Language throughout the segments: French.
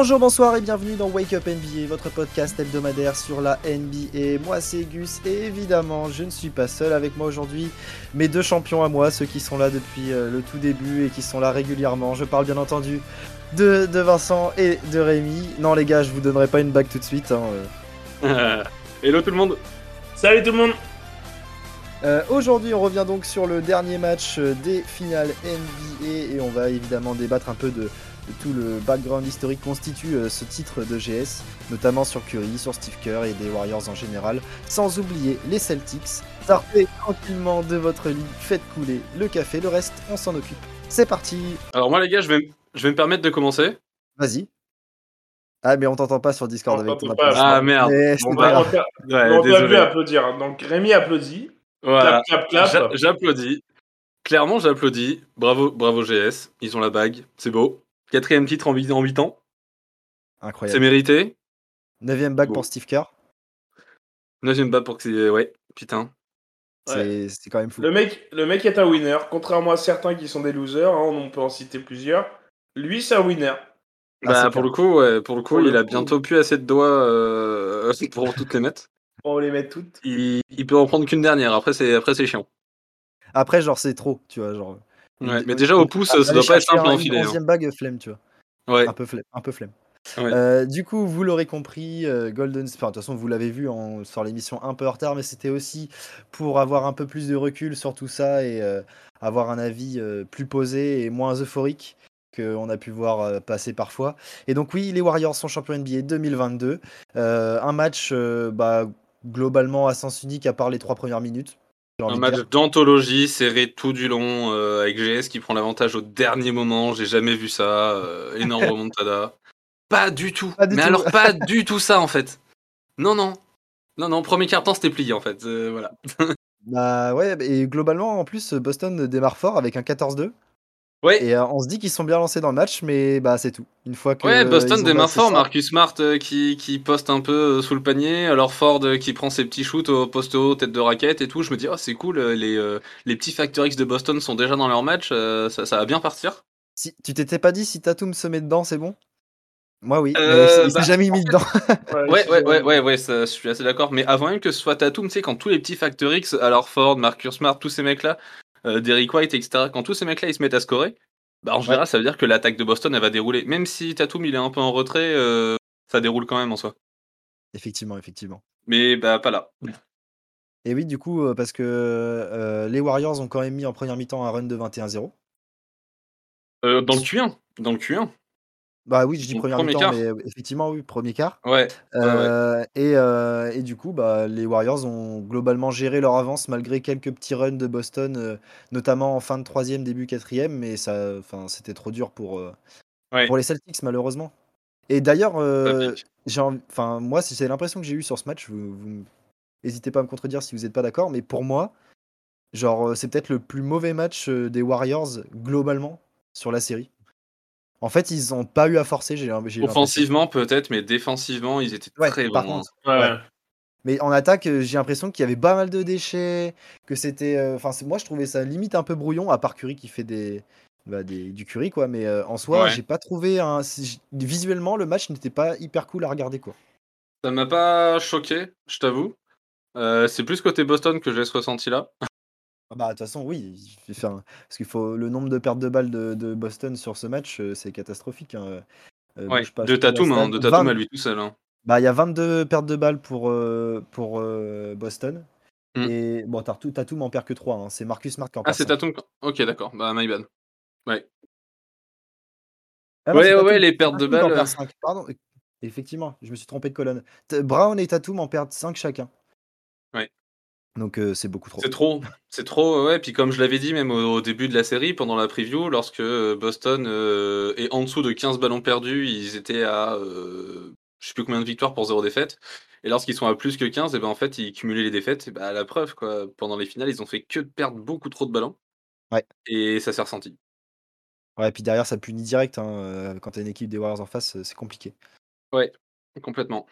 Bonjour, bonsoir et bienvenue dans Wake Up NBA, votre podcast hebdomadaire sur la NBA. Moi c'est Gus et évidemment je ne suis pas seul avec moi aujourd'hui. Mes deux champions à moi, ceux qui sont là depuis euh, le tout début et qui sont là régulièrement. Je parle bien entendu de, de Vincent et de Rémi. Non les gars, je vous donnerai pas une bague tout de suite. hein. Hello tout le monde. Salut tout le monde Euh, Aujourd'hui, on revient donc sur le dernier match euh, des finales NBA et on va évidemment débattre un peu de tout le background historique constitue euh, ce titre de GS, notamment sur Curry, sur Steve Kerr et des Warriors en général, sans oublier les Celtics. Sortez tranquillement de votre lit, faites couler le café, le reste, on s'en occupe. C'est parti, Alors moi les gars, je vais, je vais me permettre de commencer. vas-y. Ah mais on t'entend pas sur Discord On avec ton pas. Ah merde. Bon, bah, on t'a Ouais, désolé. applaudir. Donc Rémi applaudit. Voilà. Clap, clap, J'a- clap. J'applaudis. Clairement, j'applaudis. Bravo, bravo GS. Ils ont la bague. C'est beau. Quatrième titre en 8 en huit ans. C'est Incroyable. mérité. Neuvième bague Bon. pour Steve Kerr, Neuvième bas pour que c'est. Ouais, putain. c'est c'est quand même fou. Le mec, le mec est un winner. Contrairement à certains qui sont des losers, hein, on peut en citer plusieurs. Lui, c'est un winner. Ah, bah c'est pour le coup, ouais, pour le coup, Pour le il a coup. bientôt plus assez de doigts euh, pour toutes les mettre. Va les mettre toutes. Il, il peut en prendre qu'une dernière. Après c'est après c'est chiant. Après genre c'est trop, tu vois, genre... Ouais, mais déjà au pouce, ça doit pas être simple à enfiler. Hein. onzième bague flemme, tu vois. Ouais. Un peu flemme. Un peu flemme. Ouais. Euh, du coup, vous l'aurez compris, euh, Golden Enfin, de toute façon, vous l'avez vu en- sur l'émission un peu en retard, mais c'était aussi pour avoir un peu plus de recul sur tout ça et euh, avoir un avis plus posé et moins euphorique qu'on a pu voir passer parfois. Et donc oui, les Warriors sont champions NBA 2022. Euh, un match bah, globalement à sens unique à part les trois premières minutes. Un match d'anthologie serré tout du long euh, avec GS qui prend l'avantage au dernier moment. J'ai jamais vu ça. euh, énorme remontada. Pas du tout. Pas du Mais tout. alors pas du tout ça en fait. Non non. Non non. Premier quart temps c'était plié en fait. Euh, voilà. Bah ouais, et globalement en plus Boston démarre fort avec un 14-2. Ouais. Et euh, on se dit qu'ils sont bien lancés dans le match, mais bah c'est tout. Une fois que Ouais, Boston démarre fort. Marcus Smart euh, qui, qui poste un peu euh, sous le panier. Alors Ford qui prend ses petits shoots au poste haut, tête de raquette et tout. Je me dis, oh, c'est cool. Les, les petits Factor X de Boston sont déjà dans leur match. ça, ça va bien partir. Si tu t'étais pas dit si Tatum se met dedans, c'est bon? Moi oui, mais il s'est bah, jamais mis dedans. Ouais, ouais, ouais, ouais, ouais, ça, je suis assez d'accord. Mais avant même que ce soit Tatum, tu sais, quand tous les petits Factor X, alors Ford, Marcus Smart, tous ces mecs-là, euh, Derrick White, etc., quand tous ces mecs-là ils se mettent à scorer, bah, en général, ça veut dire que l'attaque de Boston elle va dérouler. Même si Tatum il est un peu en retrait, euh, ça déroule quand même en soi. effectivement, effectivement. Mais bah, pas là. Et oui, du coup, euh, parce que euh, les Warriors ont quand même mis en première mi-temps un run de 21-0. Euh, dans le Q1. Dans le Q1. Bah oui, je dis premier mi-temps, quart. mais effectivement, oui, premier quart. Ouais. ouais. Et, euh, et du coup, bah, les Warriors ont globalement géré leur avance malgré quelques petits runs de Boston, euh, notamment en fin de troisième, début quatrième, mais ça, c'était trop dur pour, Ouais. pour les Celtics malheureusement. Et d'ailleurs, enfin, moi, si c'est l'impression que j'ai eue sur ce match, vous, vous n'hésitez pas à me contredire si vous n'êtes pas d'accord, mais pour moi, genre, c'est peut-être le plus mauvais match des Warriors globalement sur la série. En fait, ils n'ont pas eu à forcer. J'ai j'ai l'impression. Offensivement, peut-être, mais défensivement, ils étaient Ouais, très par bons. contre. Ouais. Ouais. Mais en attaque, euh, j'ai l'impression qu'il y avait pas mal de déchets, que c'était. euh, Enfin, c'est- moi, je trouvais ça limite un peu brouillon, à part Curry qui fait des, bah, des- du Curry, quoi. Mais euh, en soi, Ouais. j'ai pas trouvé un. Visuellement, le match n'était pas hyper cool à regarder, quoi. Ça m'a pas choqué, je t'avoue. Euh, c'est plus côté Boston que j'ai ce ressenti-là. Ah Bah, de toute façon, oui. il un- Parce qu'il faut. Le nombre de pertes de balles de, de Boston sur ce match, euh, c'est catastrophique. hein. Euh, Ouais, bouge pas, de je Tatum, hein, de Tatum 20 à lui tout seul. hein. Bah, il y a 22 pertes de balles pour, euh, pour euh, Boston. Mm. Et bon, Tatum, Tatum en perd que 3. C'est Marcus Smart qui en Ah, perd c'est cinq. Tatum. quand- Ok, d'accord. Bah, my bad. Ouais. Ah non, Ouais, c'est ouais, Tatum. ouais, les pertes de Tatum qui en balles, perd euh. cinq. Pardon, effectivement, je me suis trompé de colonne. T- Brown et Tatum en perdent 5 chacun. Ouais. Donc euh, c'est beaucoup trop. C'est trop, c'est trop, ouais. Puis comme je l'avais dit même au, au début de la série, pendant la preview, lorsque euh, Boston euh, est en dessous de 15 ballons perdus, ils étaient à euh, je sais plus combien de victoires pour zéro défaite. Et lorsqu'ils sont à plus que 15, et ben en fait ils cumulaient les défaites. Et bah, la preuve quoi, pendant les finales, ils ont fait que de perdre beaucoup trop de ballons. Ouais. Et ça s'est ressenti. Ouais, et puis derrière, ça punit direct. hein, Quand t'as une équipe des Warriors en face, c'est compliqué. Ouais, complètement.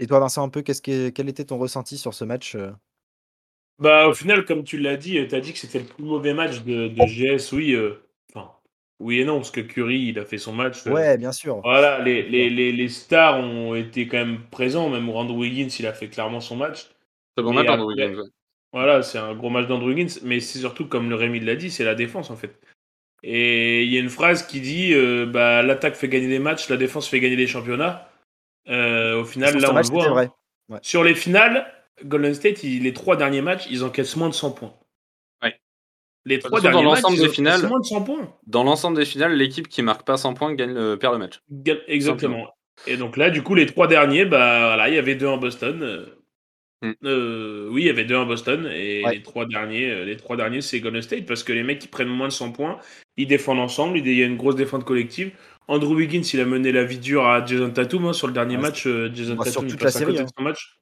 Et toi, Vincent, un peu, qu'est-ce que, quel était ton ressenti sur ce match euh? Bah, au final, comme tu l'as dit, tu as dit que c'était le plus mauvais match de, de GS, oui. euh, Enfin, oui et non, parce que Curry, il a fait son match. euh, Ouais, bien sûr. Voilà, les, les, les, les stars ont été quand même présents. Même Andrew Wiggins, il a fait clairement son match. Très bon match, Andrew Wiggins. ouais. Voilà, c'est un gros match d'Andrew Wiggins, mais c'est surtout, comme le Rémi l'a dit, c'est la défense en fait. Et il y a une phrase qui dit euh, bah, l'attaque fait gagner des matchs, la défense fait gagner des championnats. Euh, au final, là, on match, le voit. hein. vrai. Sur les finales, Golden State, il- les trois derniers matchs, ils encaissent moins de 100 points. Ouais. Les trois façon, derniers matchs, l'ensemble ils des encaissent finales- moins de 100 points. Dans l'ensemble des finales, l'équipe qui marque pas 100 points gagne le, perd le match. Exactement. Et donc là, du coup, les trois derniers, bah voilà, il y avait deux en Boston. euh, Hmm. euh, oui, il y avait deux en Boston et Ouais. les trois derniers, les trois derniers, c'est Golden State parce que les mecs qui prennent moins de 100 points, ils défendent ensemble. Il y a une grosse défense collective. Andrew Wiggins, il a mené la vie dure à Jason Tatum hein, sur le dernier Ouais, match. euh, Jason Bah, sur Tatum, il toute passe la à série, côté hein. de son match.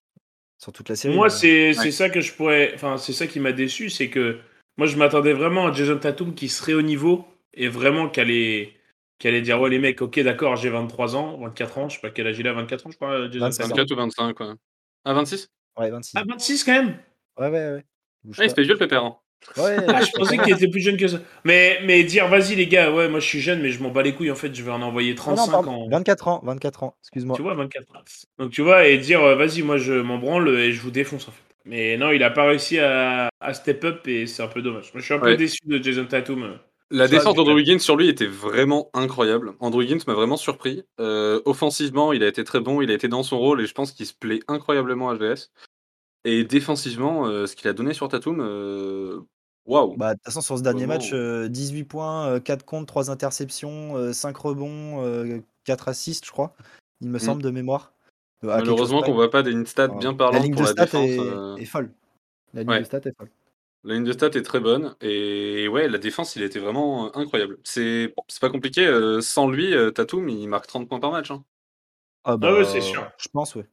Sur toute la série. Moi, euh, c'est c'est Ouais. ça que je pourrais. Enfin, c'est ça qui m'a déçu, c'est que moi, je m'attendais vraiment à Jason Tatum qui serait au niveau et vraiment qu'elle allait, qu'elle allait dire Ouais, les mecs, ok, d'accord, j'ai 23 ans, 24 ans, je sais pas quel âge il a, 24 ans, je crois, Jason 25. Tatum. 24 ou 25, quoi. Ah, 26 Ouais, 26. Ah, 26 quand même? Ouais, ouais, ouais. Ah, il se fait vieux le pépère. Ouais, Ah, je pensais qu'il était plus jeune que ça. Mais, mais dire, vas-y, les gars, ouais, moi je suis jeune, mais je m'en bats les couilles, en fait, je vais en envoyer Ah non, 35 pardon, ans. 24 ans, 24 ans, excuse-moi. Tu vois, 24 ans. Donc tu vois, et dire, euh, vas-y, moi je m'en branle et je vous défonce en fait. Mais non, il a pas réussi à, à step up et c'est un peu dommage. Moi je suis un peu déçu de Jason Tatum. euh. La du d'Andrew. Wiggins sur lui était vraiment incroyable. Andrew Wiggins m'a vraiment surpris. Euh, offensivement, il a été très bon, il a été dans son rôle et je pense qu'il se plaît incroyablement à GS. Et défensivement, euh, ce qu'il a donné sur Tatum, euh, waouh. Bah, de toute façon, sur ce dernier match, euh, 18 points, euh, 4 comptes, 3 interceptions, euh, 5 rebonds, euh, 4 assists, je crois, il me Mm. semble, de mémoire. Euh, à Malheureusement qu'on voit pas des stats bien La parlantes ligne pour de la stats défense. est, euh, est folle. La ligne Ouais. de stats est folle. La ligne de stats est très bonne et ouais, la défense, il était vraiment incroyable. C'est c'est pas compliqué. euh, sans lui, euh, Tatum, il marque 30 points par match. hein. Ah, ouais, c'est sûr. Je pense, ouais. De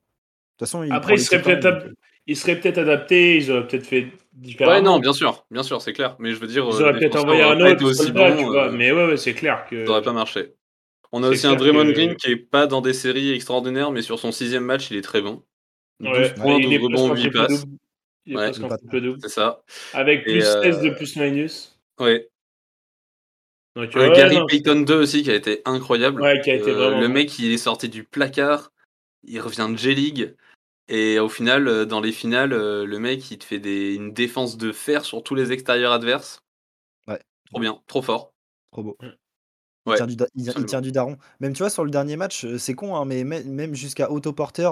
toute façon, il Après, il serait peut-être donc, il serait peut-être adapté, ils auraient peut-être fait différemment. Ouais, non, bien sûr, bien sûr, c'est clair. Mais je veux dire, Ils euh, auraient le peut-être envoyé un autre aussi soldat, bon, tu vois. euh, Mais ouais, ouais, c'est clair que. ça aurait pas marché. On a aussi un Draymond que- Green qui est pas dans des séries extraordinaires, mais sur son sixième match, il est très bon. 12 Ouais, points, il est 12 presque rebonds, en 8 triple passes. Ouais. C'est ça. Avec Et, plus 16 de euh, plus minus. Ouais. Donc, Euh, ouais, Gary non, Payton 2 aussi qui a été incroyable. Ouais, qui a été Euh, vraiment le mec, il est sorti du placard, il revient de J-League. Et au final, euh, dans les finales, euh, le mec, il te fait des, une défense de fer sur tous les extérieurs adverses. Ouais. Trop bien, trop fort. Trop beau. Ouais. Il, Ouais, tient du, da- il- il absolument. tient du daron. Même, tu vois, sur le dernier match, euh, c'est con, hein, mais même jusqu'à Otto Porter,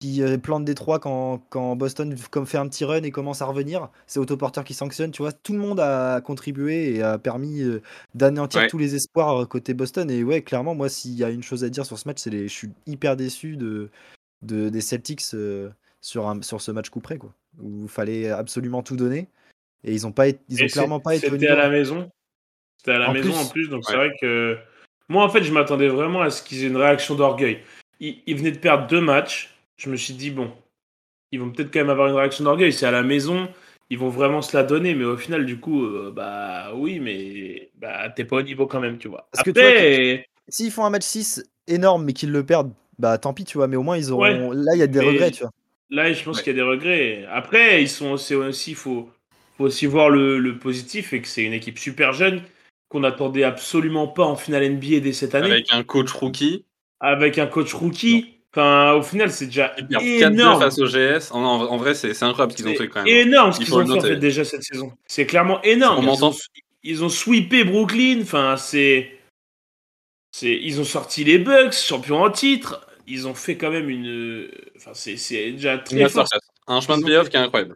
qui plante des trois quand, quand Boston comme fait un petit run et commence à revenir, c'est Otto Porter qui sanctionne. Tu vois, tout le monde a contribué et a permis d'anéantir Ouais. tous les espoirs côté Boston. Et ouais, clairement, moi, s'il y a une chose à dire sur ce match, c'est les... je suis hyper déçu de, de- des Celtics euh, sur, un, sur ce match coup près, quoi. Où il fallait absolument tout donner. Et ils ont pas été, ils ont Et clairement pas été C'était à la maison. C'était à la En maison plus. en plus, donc c'est vrai que moi en fait je m'attendais vraiment à ce qu'ils aient une réaction d'orgueil. Ils, ils venaient de perdre deux matchs. Je me suis dit bon, ils vont peut-être quand même avoir une réaction d'orgueil. C'est à la maison, ils vont vraiment se la donner, mais au final du coup euh, bah oui, mais bah t'es pas au niveau quand même, tu vois. Parce que Après, S'ils font un match 6 énorme mais qu'ils le perdent, bah tant pis, tu vois, mais au moins ils auront. Ouais, Là, il y a des mais- regrets, tu vois. Là, je pense Ouais. qu'il y a des regrets. Après, ils sont c'est aussi faut faut aussi voir le, le positif et que c'est une équipe super jeune qu'on n'attendait absolument pas en finale NBA dès cette année avec, Avec un coach rookie, un coach rookie. Enfin, au final, c'est déjà qui perd 4-2 énorme. face au GS. En, en vrai, c'est c'est incroyable ce qu'ils ont fait quand même. énorme ce Il qu'ils ont fait en noter. fait déjà cette saison. C'est clairement énorme. On Ils ont, ils ont sweepé Brooklyn. Enfin, c'est c'est ils ont sorti les Bucks, champions en titre. Ils ont fait quand même une. Enfin, c'est déjà très fort. Un chemin de playoff qui est incroyable.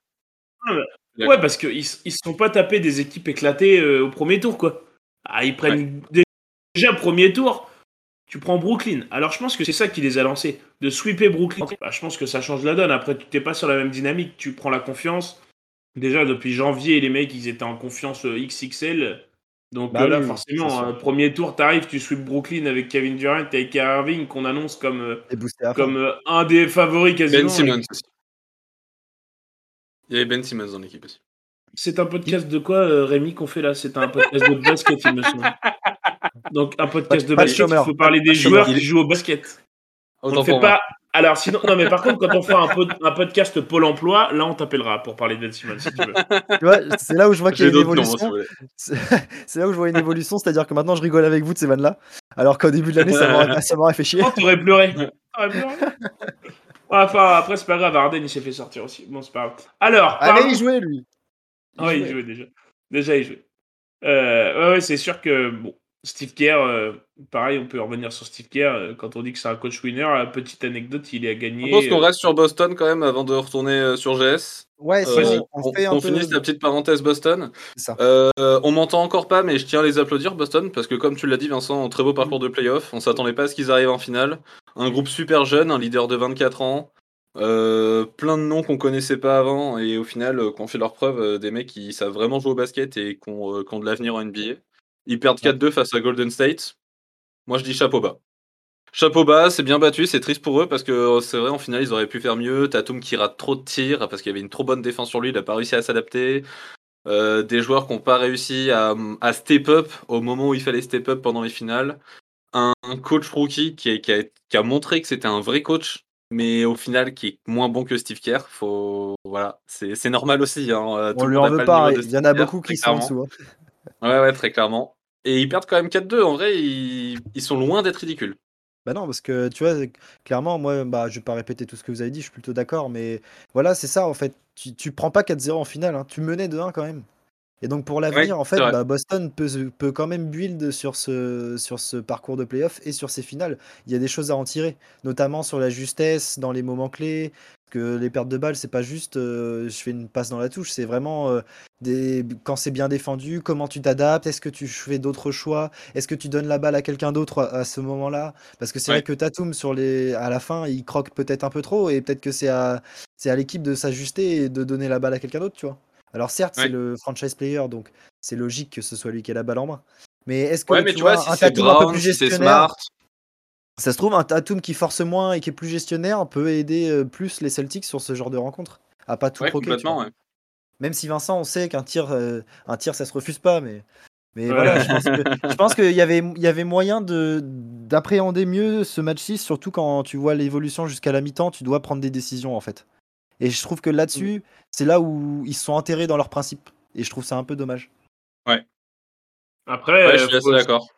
Ah, bah. Ouais, parce qu'ils ils se sont pas tapés des équipes éclatées euh, au premier tour, quoi. Ah, ils prennent déjà premier tour. Tu prends Brooklyn. Alors je pense que c'est ça qui les a lancés. De sweeper Brooklyn. Bah, je pense que ça change la donne. Après, tu t'es pas sur la même dynamique. Tu prends la confiance. Déjà, depuis janvier, les mecs, ils étaient en confiance euh, XXL. Donc Bah euh, là, oui, forcément, euh, premier tour, t'arrives, tu sweep Brooklyn avec Kevin Durant et avec Kyrie Irving, qu'on annonce comme, euh, comme euh, un des favoris quasiment. Ben Simmons aussi. Il y avait Ben Simmons dans l'équipe aussi. C'est un podcast de quoi, euh, Rémi, qu'on fait là? C'est un podcast de basket, il me semble. Donc, un podcast Pas- de basket, il faut parler des de joueurs chômeur. qui jouent au basket. On ne fait pas Alors, sinon, non, mais par contre, quand on fera un, pod- un podcast Pôle emploi, là, on t'appellera pour parler de Simmons, si tu veux. Tu vois, c'est là où je vois qu'il y a une si évolution. C'est là où je vois une évolution, c'est-à-dire que maintenant je rigole avec vous de ces vannes-là, alors qu'au début de l'année ça m'aurait fait chier. Oh, t'aurais pleuré. T'aurais pleuré. Enfin, après, c'est pas grave, Arden, il s'est fait sortir aussi. Bon, c'est pas grave. Alors, Allez, parlons- il jouait lui. Il Ouais, il jouait. jouait déjà. Déjà, il jouait. Euh, ouais, ouais, c'est sûr que bon, Steve Kerr, euh, pareil, on peut revenir sur Steve Kerr. euh, quand on dit que c'est un coach winner, euh, petite anecdote, il a Je gagné. pense qu'on reste sur Boston quand même avant de retourner euh, sur GS. Ouais, Euh, on on fait un on finisse la petite parenthèse Boston. C'est ça. Euh, on m'entend encore pas, mais je tiens à les applaudir, Boston, parce que comme tu l'as dit, Vincent, très beau parcours de playoff. On s'attendait pas à ce qu'ils arrivent en finale. Un groupe super jeune, un leader de 24 ans, euh, plein de noms qu'on connaissait pas avant, et au final, euh, qu'on fait leur preuve, euh, des mecs qui savent vraiment jouer au basket et qui ont, euh, qui ont de l'avenir en NBA. Ils perdent 4-2 face à Golden State. Moi, je dis chapeau bas. Chapeau bas, c'est bien battu, c'est triste pour eux parce que euh, c'est vrai, en finale, ils auraient pu faire mieux. Tatum qui rate trop de tirs parce qu'il y avait une trop bonne défense sur lui, il n'a pas réussi à s'adapter. Euh, des joueurs qui n'ont pas réussi à, à step up au moment où il fallait step up pendant les finales. Un, un coach rookie qui, est- qui a, qui a montré que c'était un vrai coach, mais au final qui est moins bon que Steve Kerr. Faut, voilà, c'est normal aussi. hein, euh, On lui en veut pas il y en a beaucoup qui sont en dessous. hein. Ouais, ouais, très clairement. Et ils perdent quand même 4-2. En vrai, ils, ils sont loin d'être ridicules. Bah non, parce que tu vois, clairement, moi, bah, je vais pas répéter tout ce que vous avez dit, je suis plutôt d'accord, mais voilà, c'est ça en fait. Tu, tu prends pas 4-0 en finale, hein, tu menais de 1 quand même. Et donc pour l'avenir, Ouais, en fait, bah, Boston peut, peut quand même build sur ce, sur ce parcours de playoff et sur ses finales. Il y a des choses à en tirer, notamment sur la justesse dans les moments clés. Que les pertes de balles, c'est pas juste euh, je fais une passe dans la touche, c'est vraiment euh, des, quand c'est bien défendu, comment tu t'adaptes, est-ce que tu fais d'autres choix, est-ce que tu donnes la balle à quelqu'un d'autre à, à ce moment-là? Parce que c'est Ouais. vrai que Tatum, sur les, à la fin, il croque peut-être un peu trop et peut-être que c'est à, c'est à l'équipe de s'ajuster et de donner la balle à quelqu'un d'autre, tu vois. Alors certes, Ouais. c'est le franchise player, donc c'est logique que ce soit lui qui ait la balle en main. Mais est-ce que Ouais, mais tu tu vois, vois, si un c'est Tatum un peu plus si gestionnaire, Smart, ça se trouve, un Tatum qui force moins et qui est plus gestionnaire peut aider euh, plus les Celtics sur ce genre de rencontre. À pas tout ouais, croquer, ouais. Même si Vincent, on sait qu'un tir, euh, un tir, ça se refuse pas, mais, mais Ouais. voilà, je pense qu'il y avait, il y avait moyen de d'appréhender mieux ce match 6, surtout quand tu vois l'évolution jusqu'à la mi-temps, tu dois prendre des décisions en fait. Et je trouve que là-dessus, c'est là où ils se sont enterrés dans leurs principes. Et je trouve ça un peu dommage. Après, Ouais, euh, je suis assez d'accord.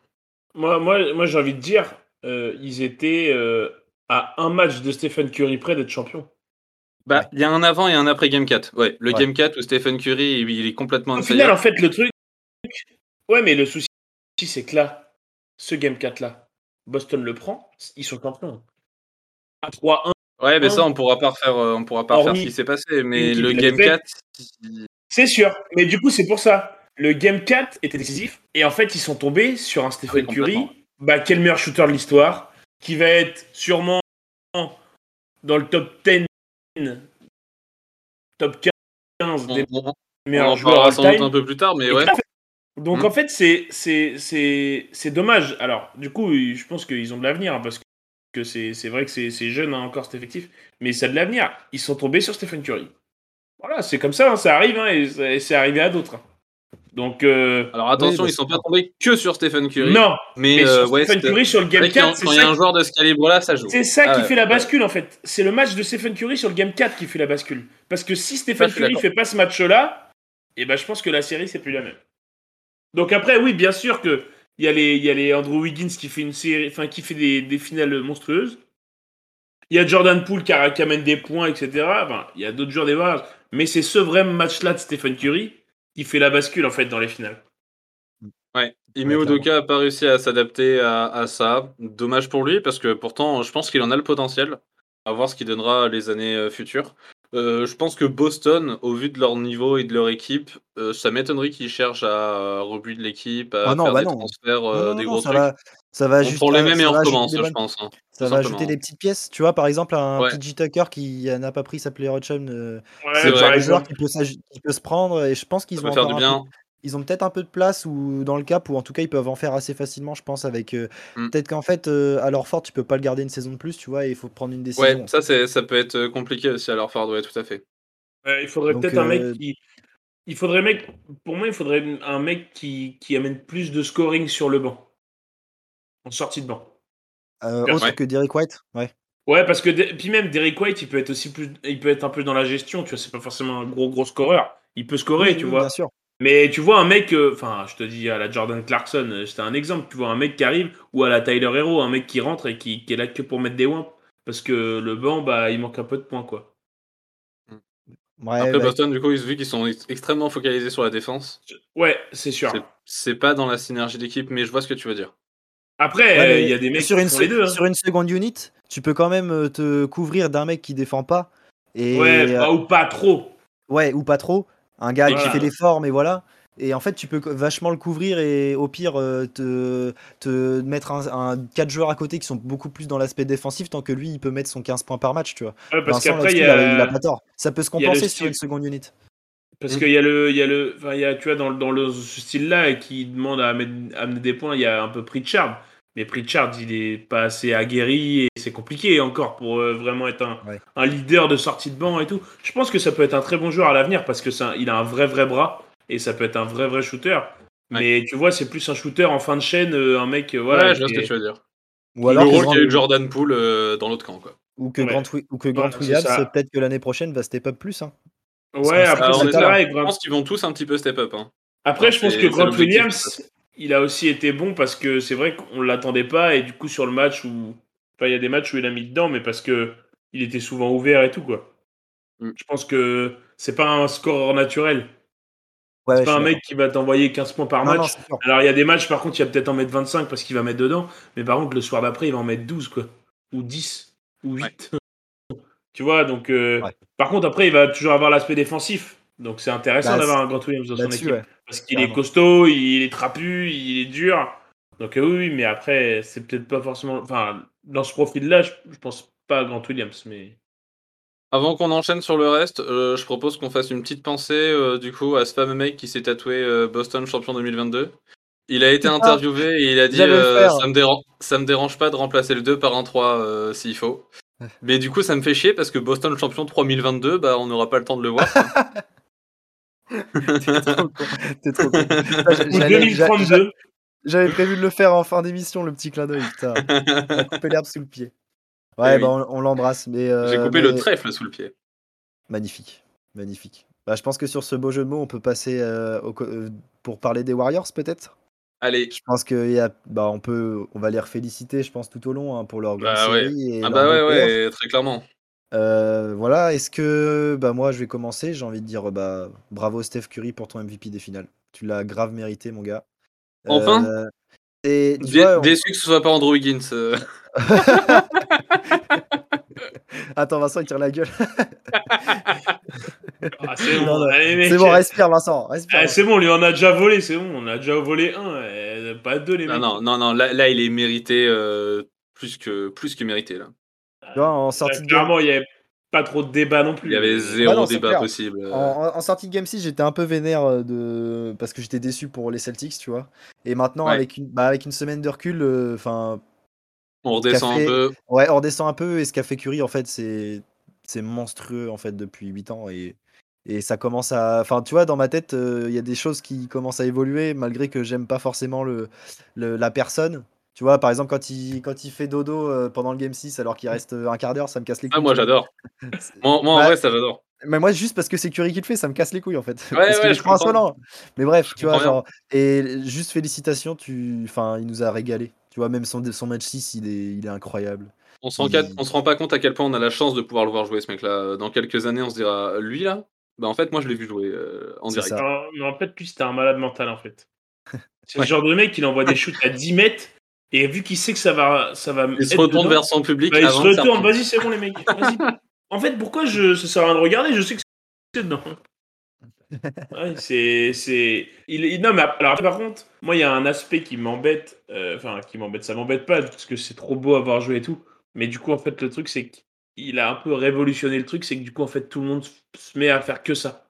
moi, moi, moi j'ai envie de dire, euh, ils étaient euh, à un match de Stephen Curry près d'être champion. Bah, Ouais. il y a un avant et un après Game 4. Ouais, le Ouais. Game 4 où Stephen Curry, il il est complètement Au final, en fait, le truc. Ouais, mais le souci, c'est que là, ce Game 4 là, Boston le prend, ils sont champions. À 3-1, Ouais, mais ça, on pourra pas refaire, euh, on pourra pas refaire ce qui s'est passé. Mais le Game défaite. 4, il- c'est sûr. Mais du coup, c'est pour ça. Le Game 4 était décisif. Et en fait, ils sont tombés sur un Stephen Oui, Curry. Bah, quel meilleur shooter de l'histoire, qui va être sûrement dans le top 10, top 15 on, des on- on meilleurs en joueurs doute all-time. un peu plus tard, mais Et ouais. Donc Hmm. en fait, c'est dommage. Alors du coup, je pense qu'ils ont de l'avenir hein, parce que c'est vrai que c'est jeune hein, encore cet effectif, mais ça a de l'avenir. Ils sont tombés sur Stephen Curry. Voilà, c'est comme ça, hein, ça arrive et c'est arrivé à d'autres. Donc euh, Alors attention, Oui, bah, ils sont pas tombés que sur Stephen Curry. non, mais, mais euh, sur ouais, Stephen Curry sur le c'est game vrai qu'il y a- 4, c'est quand il y a ça, un joueur de ce calibre-là, ça joue. c'est ça Ah qui ouais, fait la ouais. bascule en fait. C'est le match de Stephen Curry sur le game 4 qui fait la bascule. Parce que si Stephen Curry fait pas ce match-là, et ben je pense que la série c'est plus la même. Donc après, oui, bien sûr que il y a les, il y a les Andrew Wiggins qui fait une série, enfin qui fait des, des finales monstrueuses. Il y a Jordan Poole qui, a- qui amène des points, etc. Enfin, il y a d'autres joueurs des Warriors. Mais c'est ce vrai match-là de Stephen Curry qui fait la bascule en fait dans les finales. Ouais. Ime Udoka n'a pas réussi à s'adapter à, à ça. Dommage pour lui, parce que pourtant, je pense qu'il en a le potentiel. À voir ce qu'il donnera les années euh, futures. Euh, je pense que Boston, au vu de leur niveau et de leur équipe, euh, ça m'étonnerait qu'ils cherchent à euh, rebuild l'équipe, à Ah non, faire bah des non. transferts, Non, euh, non, des non, gros ça trucs. va, ça va On prend les mêmes et on ajouter recommence, je pense. hein, Ça va simplement. ajouter des petites pièces. Tu vois, par exemple, un Ouais. PJ Tucker qui n'a pas pris sa player option. euh, Ouais, C'est un joueur qui peut, qui peut se prendre. Et je pense qu'ils ont peut faire encore du un bien. peu- ils ont peut-être un peu de place ou dans le cap ou en tout cas ils peuvent en faire assez facilement, je pense. Avec euh, Mm. peut-être qu'en fait, euh, à leur fort, tu peux pas le garder une saison de plus, tu vois, et il faut prendre une décision. Ouais, ça, c'est, ça peut être euh, compliqué aussi à leur faire, ouais, tout à fait. Ouais, il faudrait Donc, peut-être un euh, mec qui. Il faudrait mec. Pour moi, il faudrait un mec qui, qui amène plus de scoring sur le banc. En sortie de banc. Euh, Ouais. autre que Derek White, ouais. Ouais, parce que de- puis même Derek White, il peut être aussi plus, il peut être un peu dans la gestion. Tu vois, c'est pas forcément un gros gros scoreur. Il peut scorer, Oui, tu oui, vois. Bien sûr. Mais tu vois un mec, euh, enfin, je te dis à la Jordan Clarkson, euh, c'était un exemple. Tu vois un mec qui arrive ou à la Tyler Hero, un mec qui rentre et qui, qui est là que pour mettre des wimps parce que le banc, bah, il manque un peu de points, quoi. Ouais, Après bah, Boston, du coup, ils- vu qu'ils sont ex- extrêmement focalisés sur la défense, Ouais, c'est sûr. c'est pas dans la synergie d'équipe, mais je vois ce que tu veux dire. Après, ouais, euh, il y a des mecs sur qui une, les deux. hein. sur une seconde unit, tu peux quand même euh, te couvrir d'un mec qui défend pas. Et, Ouais, euh, pas- ou pas trop. ouais, ou pas trop. Un gars qui fait l'effort, mais voilà. Et en fait, tu peux vachement le couvrir et au pire te, te mettre un, un 4 joueurs à côté qui sont beaucoup plus dans l'aspect défensif, tant que lui, il peut mettre son 15 points par match, tu vois. Ouais, parce qu'après, il a, il a a. pas tort. Ça peut se compenser sur une seconde unit. Parce Mm. qu'il y a le, il y a le, enfin, il y a, tu vois, dans, le- dans le, ce style-là, qui demande à amener des points, il y a un peu Pritchard. Mais Pritchard, il est pas assez aguerri et c'est compliqué encore pour euh, vraiment être un, Ouais. un leader de sortie de banc et tout. Je pense que ça peut être un très bon joueur à l'avenir parce que ça, il a un vrai vrai bras et ça peut être un vrai vrai shooter. Ouais. Mais tu vois, c'est plus un shooter en fin de chaîne, euh, un mec, euh, voilà. ouais, je vois ce que tu veux dire. Ou le alors que rôle qu'a eu Jordan Poole euh, dans l'autre camp, quoi. ou que Ouais. Grant, ou que Grant Williams, peut-être que l'année prochaine va step up plus. hein. Ouais, après, ça- on c'est pareil. Je pense qu'ils vont tous un petit peu step up. Hein. Après, je pense que Grant Williams, il a aussi été bon parce que c'est vrai qu'on l'attendait pas et du coup sur le match où, enfin, il y a des matchs où il a mis dedans, mais parce que il était souvent ouvert et tout quoi. Mm. Je pense que c'est pas un scoreur naturel. Ouais, C'est pas un mec qui va t'envoyer 15 points par Non, match. non. Alors il y a des matchs par contre, il va peut-être en mettre 25 parce qu'il va mettre dedans, mais par contre le soir d'après, il va en mettre 12 quoi, ou 10 ou 8. tu vois, donc euh, Ouais. par contre après, il va toujours avoir l'aspect défensif. Donc c'est intéressant Bah, d'avoir un Grant Williams dans son équipe ouais. parce qu'il est costaud, il est trapu, il est dur. Donc euh, oui, oui, mais après, c'est peut-être pas forcément. Enfin, dans ce profil-là, je, je pense pas à Grant Williams, mais. Avant qu'on enchaîne sur le reste, euh, je propose qu'on fasse une petite pensée euh, du coup à ce fameux mec qui s'est tatoué euh, Boston champion 2022. Il a été Putain, interviewé et il a dit euh, ça, me dérange, ça me dérange pas de remplacer le 2 par un 3 euh, s'il faut. Mais du coup, ça me fait chier parce que Boston champion 3022, bah, on n'aura pas le temps de le voir. T'es trop con. T'es trop con. Putain, Ou j'allais- j'a- 2032. J'avais prévu de le faire en fin d'émission, le petit clin d'œil. Putain, on coupé l'herbe sous le pied. Ouais, Eh bah, oui. on, on l'embrasse. Mais euh, J'ai coupé mais- le trèfle sous le pied. Magnifique, magnifique. Bah, je pense que sur ce beau jeu de mots, on peut passer euh, au euh, pour parler des Warriors, peut-être? Allez. Je pense que y a, bah, on peut, on va les féliciter, je pense tout au long hein, pour leur grande Bah ouais. série et Ah leur bah ouais, ouais, très clairement. Euh, voilà, est-ce que bah moi je vais commencer, j'ai envie de dire bah bravo Steph Curry pour ton MVP des finales. Tu l'as grave mérité mon gars. Enfin Euh, et tu Dé- vois, on- Déçu que ce soit pas Andrew Wiggins. euh. Attends Vincent il tire la gueule. Ah, c'est bon, non, allez, mec. C'est bon, respire Vincent, respire. Ah, c'est bon, lui on a déjà volé, c'est bon, on a déjà volé un, euh, pas deux les Non, mecs. non, non, non, là, là il est mérité, euh, plus, que, plus que mérité. Là. Tu vois, en sortie de game, clairement, il y avait pas trop de débat non plus. Il y avait Euh, zéro non, débat clair. possible. euh. En, en- en sortie de Game 6, j'étais un peu vénère euh, de... parce que j'étais déçu pour les Celtics, tu vois. Et maintenant, Ouais. avec, une... bah, avec une semaine de recul, euh, enfin, On redescend Café. un peu. ouais, on redescend un peu. Et ce qu'a fait Curry, en fait, c'est monstrueux en fait depuis 8 ans et et ça commence à, enfin, tu vois, dans ma tête, euh, il y a des choses qui commencent à évoluer malgré que j'aime pas forcément le, le- la personne. Tu vois, par exemple, quand il, quand il fait dodo euh, pendant le Game 6 alors qu'il reste un quart d'heure, ça me casse les couilles. Ah, moi j'adore. Moi, moi en Bah, vrai, ça j'adore. Mais moi, juste parce que c'est Curry qui le fait, ça me casse les couilles en fait. Ouais, parce ouais, je comprends. insolent. Mais bref, Je tu vois, genre. Et juste félicitations, tu... enfin, il nous a régalé. Tu vois, même son, son match 6, il est, il est incroyable. On se, rend il- ca- on se rend pas compte à quel point on a la chance de pouvoir le voir jouer ce mec-là. Dans quelques années, on se dira, lui là, bah en fait, moi je l'ai vu jouer euh, en direct. ça. Non, mais en fait, lui, c'était un malade mental, en fait. C'est Ouais. le genre de mec, il envoie des shoots à 10 mètres, et vu qu'il sait que ça va, ça va Il se retourne dedans, vers son public. bah, il se retourne. Vas-y, c'est bon, les mecs. En fait, pourquoi je, ça sert à rien de regarder? Je sais que c'est dedans. Ouais, c'est, c'est, il, il- non mais alors par contre, moi il y a un aspect qui m'embête, euh, enfin qui m'embête, ça m'embête pas parce que c'est trop beau à voir jouer et tout, mais du coup en fait le truc c'est qu'il a un peu révolutionné le truc, c'est que du coup en fait tout le monde se met à faire que ça.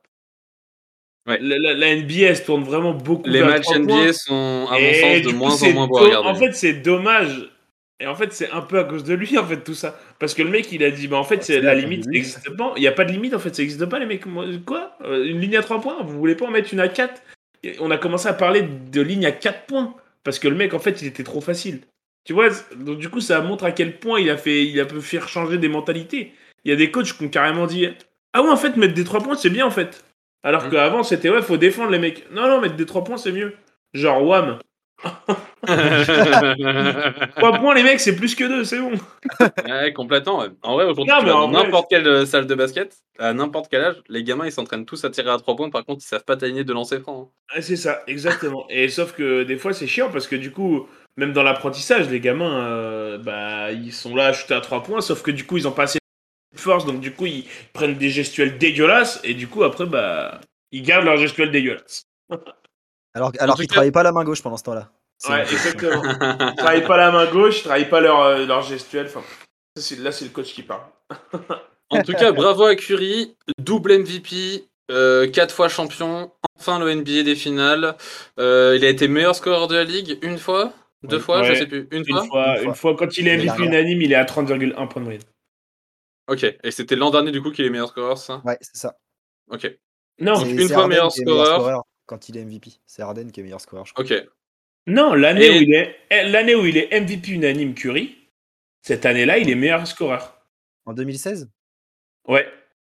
Ouais. La, la- la NBA se tourne vraiment beaucoup Les matchs NBA points. sont, à mon Et sens, de coup, moins en moins beaux à regarder. En fait, c'est dommage. Et en fait, c'est un peu à cause de lui, en fait, tout ça. Parce que le mec, il a dit, bah en fait, c'est la limite, n'existe pas. Il n'y a pas de limite, en fait, ça n'existe pas, les mecs. Quoi? Euh, Une ligne à 3 points? Vous voulez pas en mettre une à 4 Et On a commencé à parler de ligne à 4 points. Parce que le mec, en fait, il était trop facile. Tu vois, donc du coup, ça montre à quel point il a fait, il a pu faire changer des mentalités. Il y a des coachs qui ont carrément dit Ah ouais, en fait, mettre des 3 points, c'est bien en fait. Alors Mm. qu'avant, c'était ouais, faut défendre les mecs. Non, non, mettre des 3 points, c'est mieux. Genre, wham. 3 points, les mecs, c'est plus que 2, c'est bon. ouais, complètement. ouais. En vrai, aujourd'hui, vrai, n'importe quelle euh, salle de basket, à n'importe quel âge, les gamins ils s'entraînent tous à tirer à 3 points. Par contre, ils savent pas t'aligner de lancer franc. hein. Ouais, c'est ça, exactement. Et sauf que des fois, c'est chiant parce que du coup, même dans l'apprentissage, les gamins, euh, bah, ils sont là à shooter à 3 points, sauf que du coup, ils ont pas assez de force, donc du coup, ils prennent des gestuels dégueulasses, et du coup, après, bah, ils gardent leur gestuel dégueulasse. Alors, alors qu'ils travaillaient pas la main gauche pendant ce temps-là. Ouais, exactement. Ils travaillent pas la main gauche, ils travaillent pas leur, euh, leur gestuel. Enfin, là, c'est le coach qui parle. En tout cas, bravo à Curry, double MVP, 4 fois champion, enfin le NBA des finales. Euh, il a été meilleur scoreur de la ligue une fois, deux fois, je Ouais. sais plus, une, Une fois? fois, Une une fois. quand il est MVP unanime, il est à 30,1 points de moyenne. Ok, et c'était l'an dernier du coup qu'il est meilleur scoreur, ça? Ouais, c'est ça. Ok, Non, Donc, une fois meilleur qui est meilleur scoreur. quand il est MVP. C'est Harden qui est meilleur scoreur, je crois. ok. Non, l'année Et- où il est, eh, l'année où il est MVP unanime Curry, cette année-là, il est meilleur scoreur. En 2016 Ouais.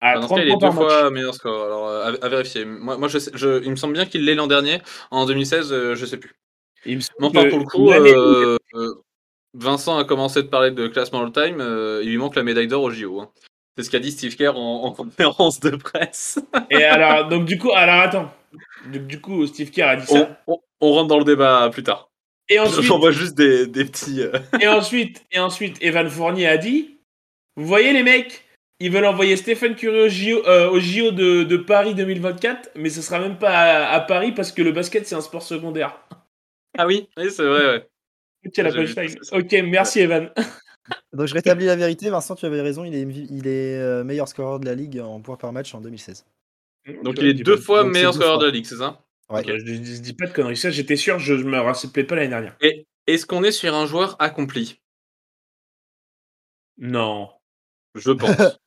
À Dans ce 30 cas, il est deux match. fois meilleur scoreur. Alors, euh, à, à vérifier. Moi, moi je sais- je- il me semble bien qu'il l'est l'an dernier. En 2016, euh, je sais plus. Il me semble que pour le coup, euh, euh, Vincent a commencé de parler de classement all-time. euh, il lui manque la médaille d'or au JO. hein. C'est ce qu'a dit Steve Kerr en, en conférence de presse. Et alors, donc du coup, alors attends. Du, du coup, Steve Kerr a dit On, ça. on- on rentre dans le débat plus tard. Et ensuite, J'envoie juste des, des petits. euh, et ensuite, et ensuite, Evan Fournier a dit Vous voyez les mecs ils veulent envoyer Stephen Curry au JO, euh, au JO de, de Paris 2024, mais ce sera même pas à, à Paris parce que le basket c'est un sport secondaire. Ah oui, oui c'est vrai. Ouais. La punchline. Ok, merci Evan. Donc je rétablis la vérité, Vincent, tu avais raison, il est, MV il est euh, meilleur scoreur de la ligue en points par match en 2016. Donc Tu il est je deux fois donc meilleur scoreur de la ligue, c'est ça? Ouais. Je, je- je dis pas de conneries. Ça, j'étais sûr, je, je me rappelais pas l'année dernière. Et est-ce qu'on est sur un joueur accompli? Non. Je pense.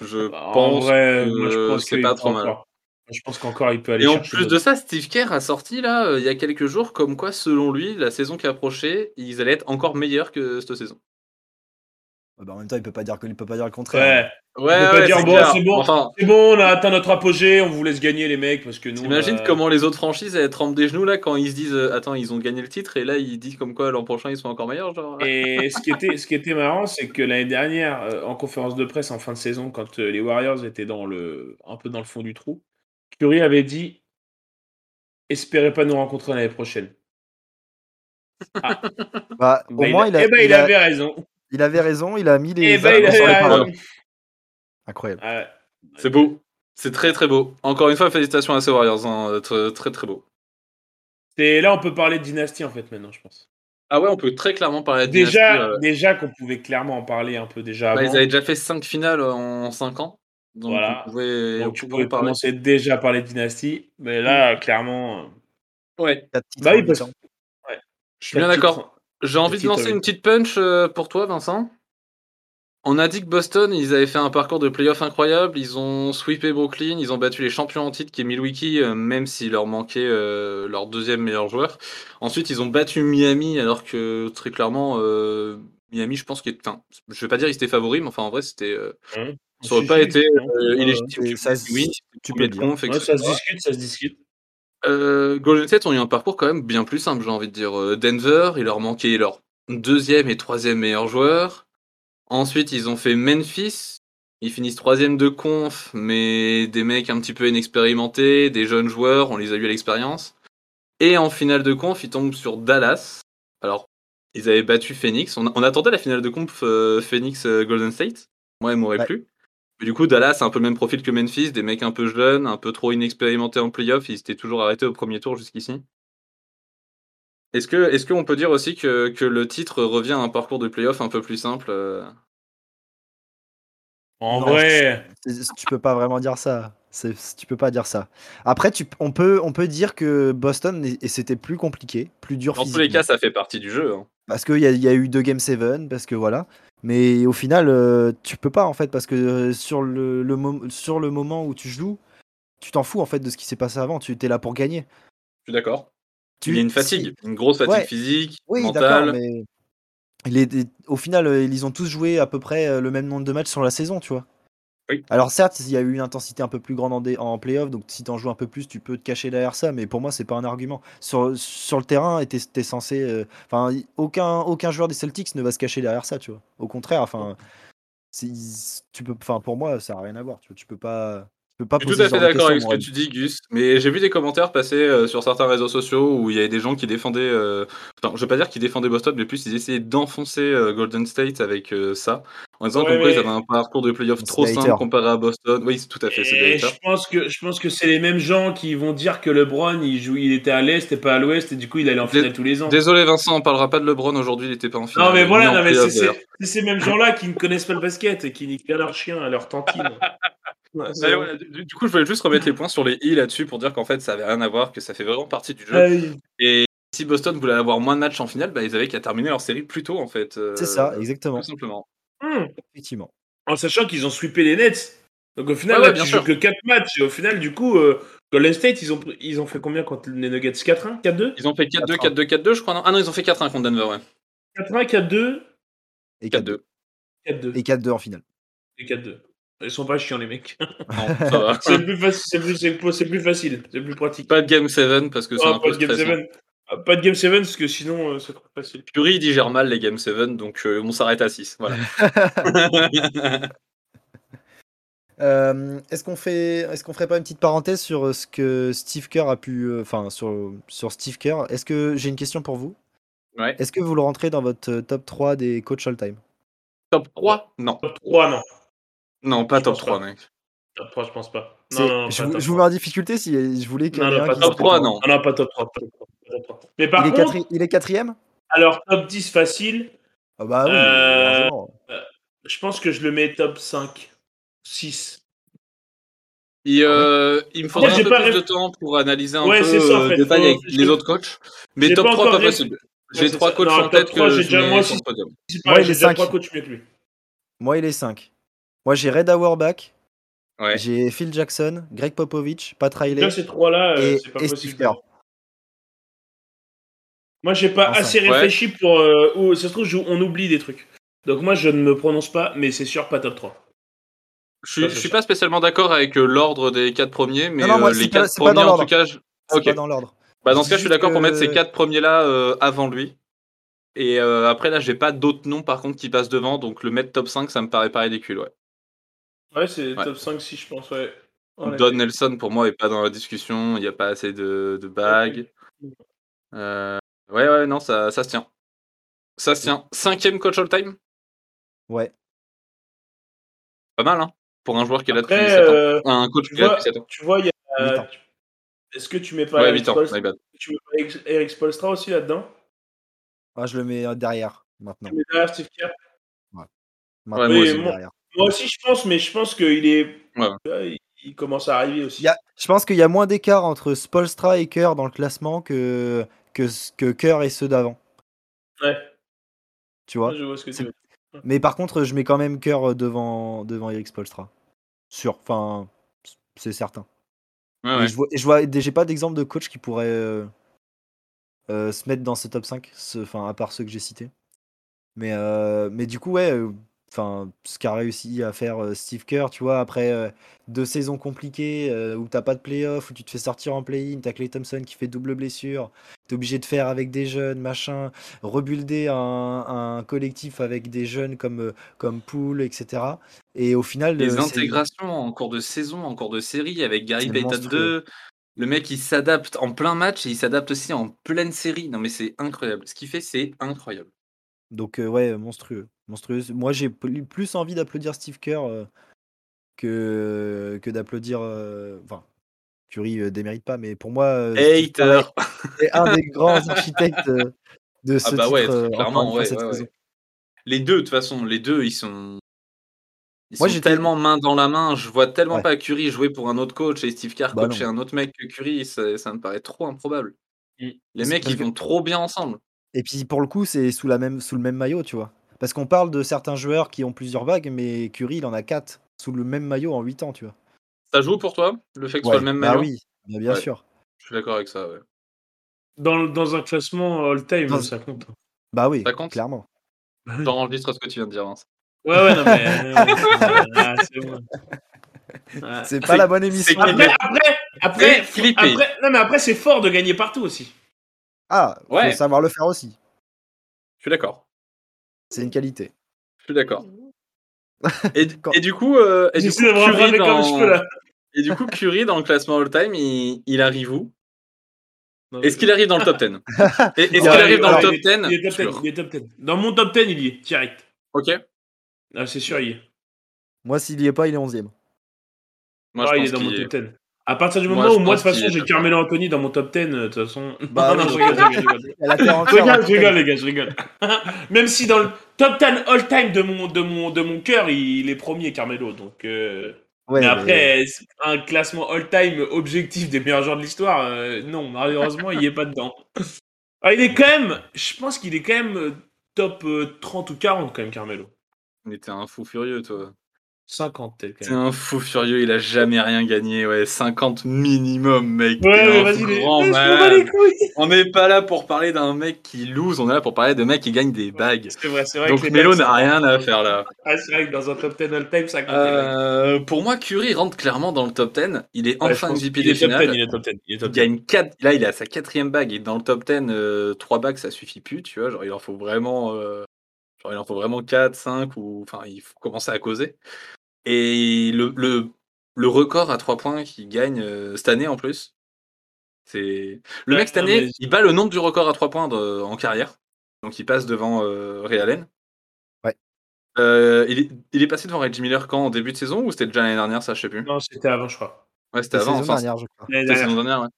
Je Bah, en pense vrai, que moi, je pense c'est qu'il pas peut trop mal. encore. Je pense qu'encore il peut aller Et en plus de ça, Steve Kerr a sorti là, euh, il y a quelques jours, comme quoi, selon lui, la saison qui approchait, ils allaient être encore meilleurs que cette saison. Ah bah, en même temps, il peut pas dire, que- il peut pas dire le contraire. Ouais. Ouais, peut pas ouais, dire, c'est bon, clair. c'est bon. Enfin, C'est bon, on a atteint notre apogée, on vous laisse gagner les mecs parce que nous. t'imagines euh, comment les autres franchises elles tremblent des genoux là quand ils se disent euh, Attends, ils ont gagné le titre et là ils disent comme quoi l'an prochain ils sont encore meilleurs, genre. Et ce qui était, ce qui était marrant, c'est que l'année dernière, euh, en conférence de presse en fin de saison, quand euh, les Warriors étaient dans le, un peu dans le fond du trou, Curry avait dit Espérez pas nous rencontrer l'année prochaine. Bah, au Bah, moins, il, a, eh ben, il, il a- avait raison. Il avait raison, il a mis les Eh ben, il sur les paroles. Incroyable. Ah ouais. C'est beau. C'est très très beau. Encore une fois, félicitations à ces Warriors. hein, Très très très beau. C'est là, on peut parler de dynastie en fait maintenant, je pense. Ah ouais, on peut très clairement parler de Déjà, dynastie, euh, déjà qu'on pouvait clairement en parler un peu déjà bah, avant. ils avaient déjà fait 5 finales en 5 ans. Donc Voilà. on pouvait, Donc on tu pouvait pouvais en parler. commencer déjà à parler de dynastie, mais là, clairement. euh, Ouais, Quatre titres Bah oui, parce- je suis bien quatre d'accord. titres. J'ai envie de lancer une petite punch euh, pour toi, Vincent. On a dit que Boston, ils avaient fait un parcours de playoff incroyable. Ils ont sweepé Brooklyn, ils ont battu les champions en titre qui est Milwaukee, euh, même s'il leur manquait euh, leur deuxième meilleur joueur. Ensuite, ils ont battu Miami, alors que très clairement, euh, Miami, je pense qu'il est. Enfin, je vais pas dire qu'ils étaient favoris, mais enfin, en vrai, c'était. euh, Hein. ça aurait pas été euh, Ouais, illégitime. ça se- oui, tu peux dire. Ouais, ça se discute, ça se discute. Euh, Golden State ont eu un parcours quand même bien plus simple, j'ai envie de dire. Euh, Denver, il leur manquait leur deuxième et troisième meilleur joueur. Ensuite, ils ont fait Memphis. Ils finissent troisième de conf, mais des mecs un petit peu inexpérimentés, des jeunes joueurs, on les a eu à l'expérience. Et en finale de conf, ils tombent sur Dallas. Alors, ils avaient battu Phoenix. On, on attendait la finale de conf euh, Phoenix-Golden State? Moi, elle m'aurait Ouais. plu. Mais du coup, Dallas, c'est un peu le même profil que Memphis, des mecs un peu jeunes, un peu trop inexpérimentés en playoff. Ils étaient toujours arrêtés au premier tour jusqu'ici. Est-ce que, est-ce qu'on peut dire aussi que, que le titre revient à un parcours de playoff un peu plus simple euh? En Non, vrai, Tu peux pas vraiment dire ça. Tu peux pas dire ça. Après, tu, on, peut, on peut dire que Boston, et c'était plus compliqué, plus dur Dans tous les cas, ça fait partie du jeu. hein. Parce qu'il y, a- il y a eu deux Game 7, parce que voilà. Mais au final, euh, tu peux pas en fait, parce que euh, sur le, le mom- sur le moment où tu joues, tu t'en fous en fait de ce qui s'est passé avant. Tu es là pour gagner. Je suis d'accord. Tu, Il y a une fatigue, une grosse fatigue Ouais. physique, Oui, mentale. d'accord, mais au final, ils ont tous joué à peu près le même nombre de matchs sur la saison, tu vois. Alors certes, il y a eu une intensité un peu plus grande en, en playoff, donc si tu en joues un peu plus, tu peux te cacher derrière ça, mais pour moi, c'est pas un argument. Sur, sur le terrain, tu es, censé... Enfin, aucun, aucun joueur des Celtics ne va se cacher derrière ça, tu vois. Au contraire, enfin... Tu peux, enfin, pour moi, ça n'a rien à voir. Tu, vois, tu peux pas je suis tout à fait d'accord avec ce que tu dis, Gus. Mais j'ai vu des commentaires passer euh, sur certains réseaux sociaux où il y avait des gens qui défendaient. Euh... Enfin, je vais pas dire qu'ils défendaient Boston, mais plus ils essayaient d'enfoncer euh, Golden State avec euh, ça. En disant qu'en ils avaient un parcours de playoff trop simple comparé à Boston. Oui, tout à fait. C'est je pense que je pense que c'est les mêmes gens qui vont dire que LeBron il joue, il était à l'est et pas à l'ouest et du coup il allait en finale tous les ans. Désolé Vincent, on parlera pas de LeBron aujourd'hui. Il était pas en finale. Non mais voilà, non, mais c'est ces mêmes gens-là qui ne connaissent pas le basket et qui niquent bien leur chien à leur du, coup, je voulais juste remettre les points sur les i là-dessus pour dire qu'en fait, ça avait rien à voir, que ça fait vraiment partie du jeu. Ah et si Boston voulait avoir moins de matchs en finale, bah, ils avaient qu'à terminer leur série plus tôt, en fait. Euh, c'est ça, exactement. Tout simplement. Hmm. Effectivement. En sachant qu'ils ont sweepé les Nets. Donc au final, là, tu joues que 4 matchs. Et au final, du coup, euh, Golden State, ils ont, ils ont fait combien contre les Nuggets? 4-1 4-2 Ils ont fait 4-2, 4-2, 4-2, je crois. Non? Ah non, ils ont fait 4-1 contre Denver, ouais. 4-1, 4-2. Et 4-2. Et 4-2 en finale. Et 4-2. Ils sont pas chiants, les mecs. c'est plus, facile, c'est plus, facile, c'est plus pratique. Pas de Game 7 parce que c'est un peu de game 7. Ah, pas de Game 7 parce que sinon euh, c'est trop facile. Curry digère mal les Game 7 donc euh, on s'arrête à 6. Voilà. euh, est-ce qu'on fait, est-ce qu'on ferait pas une petite parenthèse sur ce que Steve Kerr a pu, euh, enfin sur sur Steve Kerr? Est-ce que j'ai une question pour vous? Ouais. Est-ce que vous le rentrez dans votre top 3 des coachs all-time? Top 3 Non. Top 3 non. Non, pas top 3, mec. Top 3, je pense pas. Non, non, je, vous, je vous mets en difficulté si je voulais qu'il y ait un top 3, non. Non, pas top 3. Mais par il, contre, est il est quatrième? Alors, top 10 facile. Ah bah oui, euh, euh, je pense que je le mets top 5, 6. Et euh, il me faudrait un peu plus de temps pour analyser un peu ça, en fait. détail avec les autres coachs. Mais top 3, pas possible. J'ai 3 coachs en tête que je mets moi, sur le podium. Moi, il est 5. Moi, il est 5. Moi, j'ai Red Auerbach. J'ai Phil Jackson, Greg Popovich, Pat Riley. ces trois-là, euh, c'est pas possible. Moi, j'ai pas assez réfléchi pour. Euh, ça se trouve, on oublie des trucs. Donc, moi, je ne me prononce pas, mais c'est sûr, pas top 3. Je, suis, suis pas spécialement d'accord avec euh, l'ordre des quatre premiers, mais les quatre premiers, en tout cas. Je... pas dans l'ordre. Bah, dans ce cas, je suis d'accord pour mettre ces quatre premiers-là avant lui. Et après, là, j'ai pas d'autres noms, par contre, qui passent devant, donc le mettre top 5, ça me paraît pas ridicule, ouais. Ouais, c'est top 5 si je pense, ouais. Don Nelson, pour moi, est pas dans la discussion. Il n'y a pas assez de, de bagues. Euh, ouais, ouais, non, ça, ça se tient. Ça se tient. Cinquième coach all-time Ouais. Pas mal, hein Pour un joueur qui est là depuis 7 ans. Euh, un coach qui est là depuis 7 ans. Tu vois, il y a. Est-ce que tu mets pas, ouais, Eric, ans, tu mets pas Eric Spolstra aussi là-dedans? Ah, je le mets euh, derrière maintenant. Tu mets derrière Steve Kerr? Ouais. Maintenant, ouais, moi aussi, derrière. Moi aussi, je pense, mais je pense qu'il est. Il, commence à arriver aussi. je pense qu'il y a moins d'écart entre Spolstra et Kerr dans le classement que, que, que Kerr et ceux d'avant. Ouais. Tu vois, Je vois ce que tu veux. Mais par contre, je mets quand même Kerr devant, devant Eric Spolstra. Sûr. Enfin, c'est certain. Ouais, je vois, je vois, j'ai pas d'exemple de coach qui pourrait euh, euh, se mettre dans ce top 5, enfin, à part ceux que j'ai cités. Mais, euh, mais du coup, ouais, enfin, ce qu'a réussi à faire euh, Steve Kerr, tu vois, après euh, deux saisons compliquées euh, où t'as pas de playoff, où tu te fais sortir en play-in, t'as Clay Thompson qui fait double blessure, t'es obligé de faire avec des jeunes, machin, rebuilder un, collectif avec des jeunes comme, comme Poole, etc. Et au final. Les intégrations en cours de saison, en cours de série, avec Gary Payton 2. Le mec, il s'adapte en plein match et il s'adapte aussi en pleine série. Non, mais c'est incroyable. Ce qu'il fait, c'est incroyable. Donc, ouais, monstrueux monstrueuse. Moi, j'ai plus envie d'applaudir Steve Kerr euh, que, que d'applaudir. Enfin, Curry ne démérite pas, mais pour moi, c'est un des grands architectes de ce ah bah ouais, clairement, ouais, Les deux, de toute façon, les deux, ils sont. Ils moi, j'ai tellement main dans la main, je vois tellement pas Curry jouer pour un autre coach et Steve Kerr bah coacher un autre mec que Curry, ça, me paraît trop improbable. Mmh. Les mecs, ils vont trop bien ensemble. Et puis pour le coup, c'est sous, la même, sous le même maillot, tu vois. Parce qu'on parle de certains joueurs qui ont plusieurs vagues, mais Curry, il en a quatre sous le même maillot en 8 ans, tu vois. Ça joue pour toi, le fait que ce soit le même bah maillot? oui, bien, sûr. Je suis d'accord avec ça, ouais. Dans, dans un classement all-time, ça compte. Bah oui, ça compte? clairement. T'enregistres ce que tu viens de dire, Vince. Ouais, ouais, non, mais. euh, ah, c'est bon. Ouais. C'est pas la bonne émission. Après, après, après, Et Philippe. après, non, mais après, c'est fort de gagner partout aussi. Ah, Ouais. faut savoir le faire aussi. Je suis d'accord. C'est une qualité. Je suis d'accord. Et, du coup, euh, et du coup, Curry comme je peux dans... là. et du coup, Curry dans le classement all-time, il, il arrive où? Est-ce qu'il arrive dans le top 10 Et- Est-ce qu'il arrive dans le top il est- 10 il est top 10, Sûr. il est top 10. Dans mon top 10, il y est, direct. Ok. Ah, c'est sûr, il y est. Moi, s'il y est pas, il est 11ème. Moi, Ah, je il pense est dans mon qu'il top 10. À partir du moment où moi, de toute façon, j'ai top Carmelo Anthony dans mon top 10, euh, de toute façon. Bah non, oui. je rigole, je rigole, je rigole. Je les gars, je rigole. Même si dans le top 10 all-time de mon, de mon, de mon cœur, il est premier, Carmelo. Donc, euh, Ouais, mais après, un classement all-time objectif des meilleurs joueurs de l'histoire, euh, non, malheureusement, il est pas dedans. Ah, il est quand même, je pense qu'il est quand même top euh, 30 ou 40 quand même, Carmelo. Mais t'es un fou furieux, toi. 50 peut-être T'es un fou furieux, il a jamais rien gagné. Ouais, 50 minimum, mec. Ouais, vas-y, les-. On n'est pas là pour parler d'un mec qui lose, on est là pour parler de mecs qui gagnent des bagues. C'est vrai, c'est vrai. Donc Melo n'a rien à faire là. Ah, c'est vrai que dans un top 10 all-time, ça compte. Euh, pour moi, Curry rentre clairement dans le top 10. Il est Ouais, enfin pense MVP des est top 10, finales. il est top 10. Il est top 10. gagne 4. Là, il a sa quatrième bague. Est dans le top 10. euh, 3 bagues, ça suffit plus, tu vois. Genre, il en faut vraiment. euh, genre, il en faut vraiment 4, 5 ou. Enfin, il faut commencer à causer. Et le, le, le record à 3 points qu'il gagne euh, cette année en plus. C'est. Le Ouais, mec, cette année, mais- il bat le nombre du record à 3 points de- en carrière. Donc, il passe devant euh, Ray Allen. Ouais. Euh, il, est, il est passé devant Reggie Miller quand? En début de saison ou c'était déjà l'année dernière, ça je sais plus? Non, c'était avant, je crois. Ouais, c'était La avant. saison enfin, dernière, je crois. Dernière. saison dernière, ouais.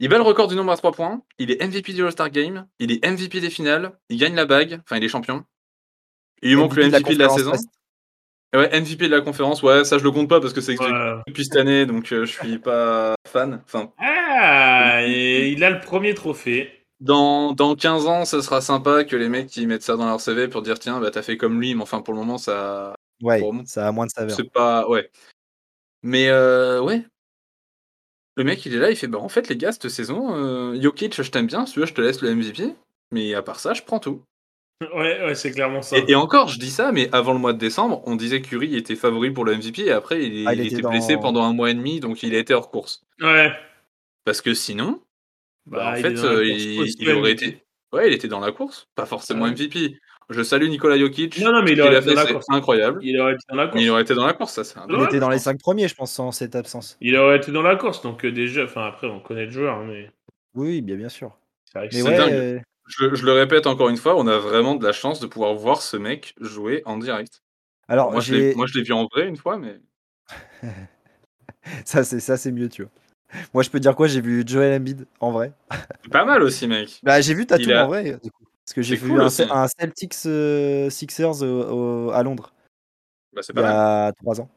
Il bat le record du nombre à 3 points. Il est MVP du All-Star Game. Il est MVP des finales. Il gagne la bague. Enfin, il est champion. Il lui manque le MVP de la, saison. Et Ouais, MVP de la conférence. Ouais, ça je le compte pas parce que c'est expliqué Ouais. depuis cette année, donc euh, je suis pas fan. Enfin, Ah, et il a le premier trophée. dans, dans 15 ans, ça sera sympa que les mecs qui mettent ça dans leur CV pour dire tiens, bah t'as fait comme lui, mais enfin pour le moment, ça. Ouais, ça a moins de saveur. C'est pas. Ouais. Mais euh, ouais. Le mec, il est là, il fait bah en fait, les gars, cette saison, euh, Jokic, je t'aime bien, si tu veux, je te laisse le MVP. Mais à part ça, je prends tout. Ouais, ouais, c'est clairement ça. Et, et encore, je dis ça, mais avant le mois de décembre, on disait que Curry était favori pour le MVP et après, il, Ah, il il était était dans- blessé pendant un mois et demi, donc il a été hors course. Ouais. Parce que sinon, bah, Bah, en il fait, euh, course il, aurait été. Ouais, il était dans la course, pas forcément Ouais. MVP. Je salue Nicolas Jokic. Non, non, mais il aurait a été fait, dans la c'est course. incroyable. Il aurait été dans la course. Mais il aurait été dans la course, ça, c'est un Il était dans les pense. 5 premiers, je pense, sans cette absence. Il aurait été dans la course, donc euh, déjà, enfin après, on connaît le joueur, mais Oui, bien, bien sûr. c'est vrai que Mais c'est ouais, dingue. euh, Je, je le répète encore une fois, on a vraiment de la chance de pouvoir voir ce mec jouer en direct. alors moi, je l'ai, vu en vrai une fois, mais ça c'est ça c'est mieux, tu vois. Moi, je peux dire quoi? J'ai vu Joel Embiid en vrai. c'est pas mal aussi, mec. Bah, j'ai vu Tatum Il a- en vrai, du coup. Parce que j'ai vu cool un, Celtics euh, Sixers à Londres Bah, c'est il pas y mal. a 3 ans,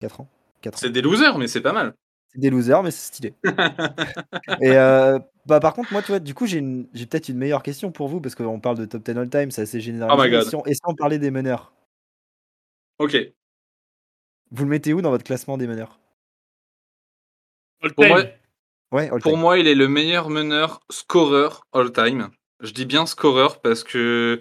4 ans. 4 ans. C'est des losers, mais c'est pas mal. C'est des losers, mais c'est stylé. Et euh, bah, par contre, moi, tu vois, du coup, j'ai une- j'ai peut-être une meilleure question pour vous parce qu'on parle de top 10 all time, c'est assez généralisé. Oh my God. Et on parlait des meneurs Ok. Vous le mettez où dans votre classement des meneurs? All Pour time. moi- Ouais, all Pour moi, il est le meilleur meneur scoreur all-time. Je dis bien scoreur parce que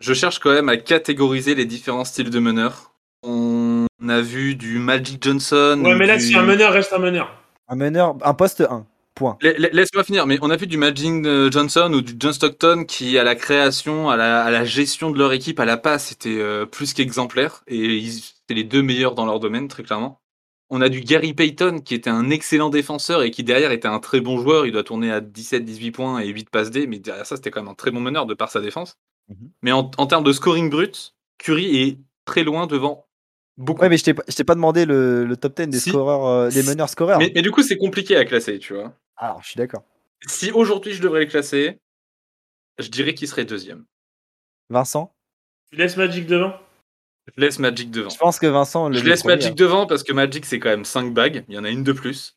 je cherche quand même à catégoriser les différents styles de meneurs. On a vu du Magic Johnson. Ouais, ou mais là, du- si un meneur reste un meneur. Un meneur, un poste 1. Point. La- la- Laisse-moi finir, mais on a vu du Magic euh, Johnson ou du John Stockton qui, à la création, à la, à la gestion de leur équipe, à la passe, était euh, plus qu'exemplaire. Et ils étaient les deux meilleurs dans leur domaine, très clairement. On a du Gary Payton qui était un excellent défenseur et qui derrière était un très bon joueur. Il doit tourner à 17-18 points et 8 passes D, mais derrière ça, c'était quand même un très bon meneur de par sa défense. Mhm. Mais en, en termes de scoring brut, Curry est très loin devant beaucoup. Ouais, mais je t'ai pas, demandé le, le top 10 des Si. scoreurs, euh, des Si. meneurs scoreurs. mais, mais du coup, c'est compliqué à classer, tu vois. Alors, je suis d'accord. Si aujourd'hui je devrais le classer, je dirais qu'il serait deuxième. Vincent? Tu laisses Magic devant? Je laisse Magic devant. Je pense que Vincent. Le Je laisse premier, Magic hein. devant parce que Magic c'est quand même 5 bagues, il y en a une de plus.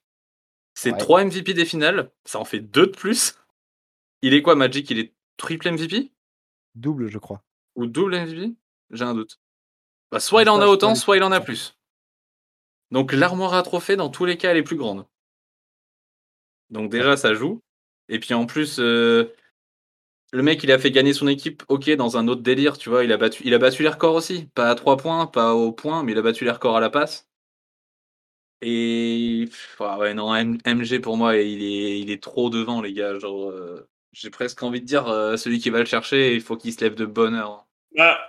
C'est Ouais. 3 MVP des finales, ça en fait 2 de plus. Il est quoi Magic? Il est triple MVP Double, je crois. Ou double MVP J'ai un doute. Bah, soit il en a autant, soit il en a plus. Donc l'armoire à trophées, dans tous les cas, elle est plus grande. Donc déjà, ça joue. Et puis en plus, euh, Le mec, il a fait gagner son équipe, ok, dans un autre délire, tu vois. Il a battu, il a battu les records aussi. Pas à 3 points, pas au point, mais il a battu les records à la passe. Et ah ouais, non, MG pour moi, il est, il est trop devant, les gars. Genre, euh, j'ai presque envie de dire, euh, celui qui va le chercher, il faut qu'il se lève de bonne heure. Bah,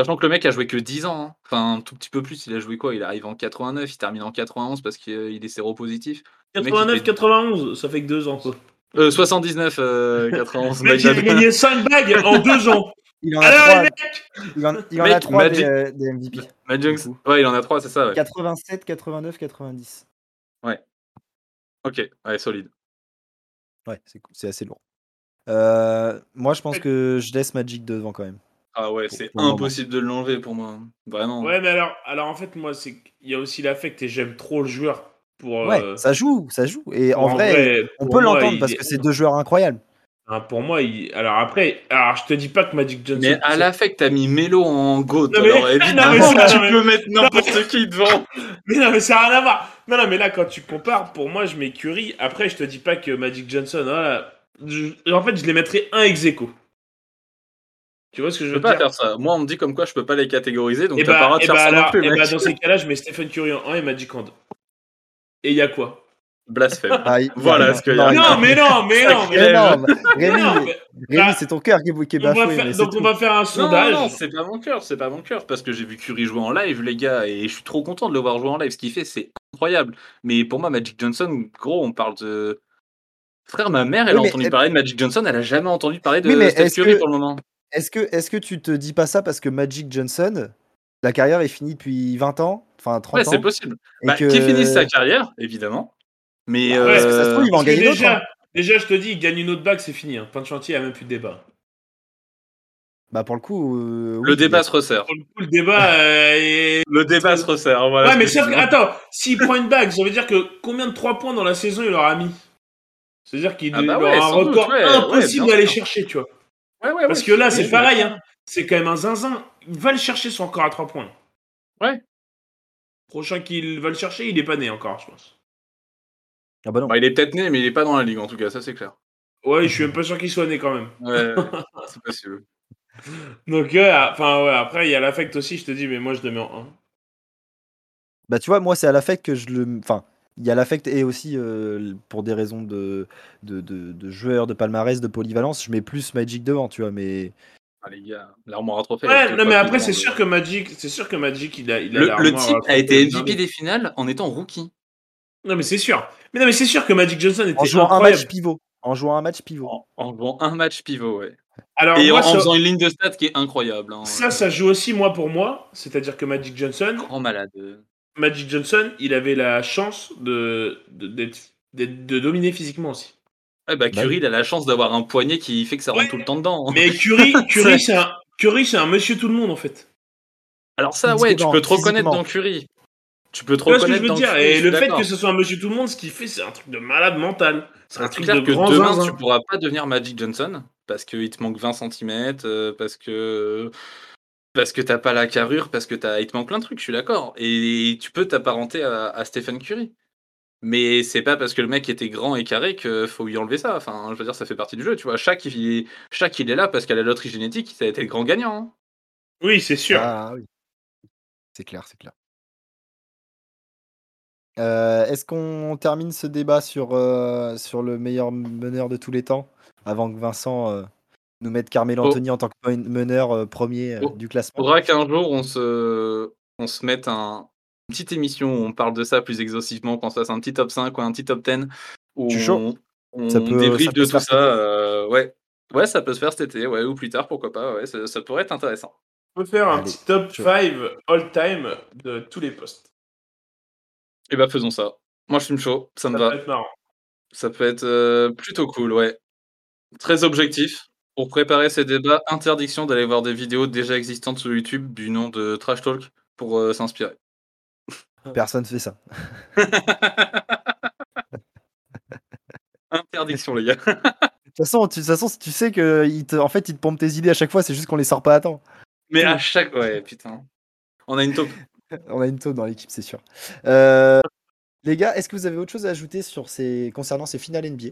Sachant que le mec a joué que 10 ans, hein. enfin un tout petit peu plus, il a joué quoi? Il arrive en 89, il termine en 91 parce qu'il est séropositif. 89, 91, ça fait que 2 ans quoi. Euh, 79, euh, 91. Le mec, il a gagné 5 bagues en 2 ans. Il en a Allez, 3, allez, il en, il en Mec, a 3 Magic- des, euh, des MVP. Magic- ouais, il en a 3, c'est ça, ouais. 87, 89, 90. Ok, ouais, solide. Ouais, c'est cool, c'est assez lourd. Euh, moi, je pense que je laisse Magic devant quand même. Ah ouais, c'est impossible de l'enlever pour moi. Vraiment. Ouais, mais alors, alors en fait, moi, c'est qu'il y a aussi l'affect et j'aime trop le joueur pour. Ouais, euh, ça joue, ça joue. Et en en vrai, vrai, on peut l'entendre il parce est- que c'est deux joueurs incroyables. hein, pour moi, il... alors après, alors je te dis pas que Magic Johnson. Mais à l'affect, t'as mis Melo en GOAT. Non, mais- Alors non, évidemment mais ça, que tu non, mais- peux mettre n'importe qui devant. Mais non, mais ça n'a rien à voir. Non, non, mais là, quand tu compares, pour moi, je mets Curry. Après, je te dis pas que Magic Johnson, voilà. Je- En fait, je les mettrais un ex aequo. Tu vois ce que je Je veux peux pas dire faire ça. Moi, on me dit comme quoi je peux pas les catégoriser, donc Et t'as pas le bah, droit de et faire bah ça non plus, et mec. bah, dans ces cas-là, je mets Stephen Curry en 1 et Magic en 2. Et il y a quoi? Blasphème. Ah, il- Voilà non, ce qu'il y non, a. il- Non, mais non, mais non, mais non. non, Rémi, Non, Rémi, bah, c'est ton cœur qui est, qui est on va bafoué. faire- donc on va faire un Non, sondage. non, c'est pas mon cœur, c'est pas mon cœur, parce que j'ai vu Curry jouer en live, les gars, et je suis trop content de le voir jouer en live. Ce qu'il fait, c'est incroyable. Mais pour moi, Magic Johnson, gros, on parle de. Frère, ma mère, elle Oui, a mais- entendu parler de Magic Johnson, elle a jamais entendu parler de Oui, Steph Curry que- pour le moment. Est-ce que, est que tu te dis pas ça parce que Magic Johnson, la carrière est finie depuis 20 ans, enfin 30 Ouais, ans c'est possible. Bah, que- Qu'il finisse sa carrière, évidemment. Mais. Bah ouais, parce que ça se euh, trouve, il va en que gagner déjà, hein. déjà, je te dis, il gagne une autre bague, c'est fini. Hein. Fin de chantier, il n'y a même plus de débat. Bah pour le coup, euh, oui, Le débat se resserre. Pour le coup, le débat euh, est... Le débat se resserre, voilà. ouais, mais sauf je que, attends, s'il prend une bague, ça veut dire que combien de 3 points dans la saison il aura mis? C'est-à-dire qu'il Ah bah aura ouais, un doute, record ouais, impossible d'aller chercher, tu vois. Ouais, ouais, Parce ouais, que là, c'est pareil, hein. c'est quand même un zinzin. Il va le chercher son record à 3 points. Ouais. Prochain qu'il va le chercher, il est pas né encore, je pense. Ah bah non. Bah, il est peut-être né, mais il est pas dans la ligue en tout cas, ça c'est clair. Ouais, je suis même pas sûr qu'il soit né quand même. Ouais, c'est possible. Donc, enfin, ouais, après, il y a l'affect aussi, je te dis, mais moi, je le mets en 1. Bah tu vois, moi c'est à l'affect que je le. Enfin, il y a l'affect et aussi euh, pour des raisons de, de, de, de joueurs, de palmarès, de polyvalence, je mets plus Magic devant, tu vois, mais. Ah, les gars, l'armoire à trophée. elle est Ouais, non, mais après, c'est sûr que Magic, c'est sûr que Magic, il a, il a Le, le type a été. MVP des finales en étant rookie. Non, mais c'est sûr. Mais non, mais c'est sûr que Magic Johnson était En jouant un match pivot. En jouant un match pivot. En, en jouant un match pivot, ouais. Alors, Et en, moi, en ça, faisant une ligne de stats qui est incroyable. hein. ça, ça joue aussi, moi, pour moi. C'est-à-dire que Magic Johnson, Grand malade. Magic Johnson, il avait la chance de, de, d'être- d'être- de dominer physiquement aussi. Ouais, bah, Bah Curry, il a la chance d'avoir un poignet qui fait que ça rentre Ouais. tout le temps dedans. Mais Curry, Curry, c'est un, Curry, c'est un monsieur tout le monde, en fait. Alors ça, ouais, tu peux te reconnaître dans Curry. Tu peux te vois ce que je reconnaître veux dans dire? Curry, Et le fait d'accord. que ce soit un monsieur tout le monde, ce qu'il fait, c'est un truc de malade mental. C'est un C'est truc clair de que grand demain, tu pourras pas devenir Magic Johnson parce qu'il te manque 20 cm, parce que parce que t'as pas la carrure, parce que t'as, il te manque plein de trucs, je suis d'accord. Et tu peux t'apparenter à, à Stephen Curry. Mais c'est pas parce que le mec était grand et carré qu'il faut lui enlever ça. Enfin, je veux dire, ça fait partie du jeu, tu vois. Chaque, il, chaque, il est là parce qu'à la loterie génétique, ça a été le grand gagnant. hein. Oui, c'est sûr. Ah oui. C'est clair, c'est clair. Euh, Est-ce qu'on termine ce débat sur, euh, sur le meilleur meneur de tous les temps avant que Vincent euh, nous mette Carmelo Oh. Anthony en tant que men- meneur euh, premier euh, Oh. du classement Faudra qu'un jour on se, on se mette un, une petite émission où on parle de ça plus exhaustivement, qu'on se fasse un petit top 5 ou un petit top 10 où chaud? on, on Ça peut- débriefe ça peut de tout ça. euh, ouais. ouais, ça peut se faire cet été, ouais, ou plus tard, pourquoi pas. Ouais, ça, ça pourrait être intéressant. On peut faire un Allez, petit top je- 5 all-time de tous les postes. Et bah faisons ça. Moi je suis chaud, ça me Ça va. peut être marrant. Ça peut être euh, plutôt cool, ouais. Très objectif. Pour préparer ces débats, interdiction d'aller voir des vidéos déjà existantes sur YouTube du nom de Trash Talk pour euh, s'inspirer. Personne fait ça. Interdiction, les gars. De toute façon, tu, de toute façon, tu sais que il te, en fait, il te pompe tes idées à chaque fois, c'est juste qu'on les sort pas à temps. Mais à chaque. Ouais, putain. On a une taupe. On a une taupe dans l'équipe, c'est sûr. Euh, les gars, est-ce que vous avez autre chose à ajouter sur ces... concernant ces finales NBA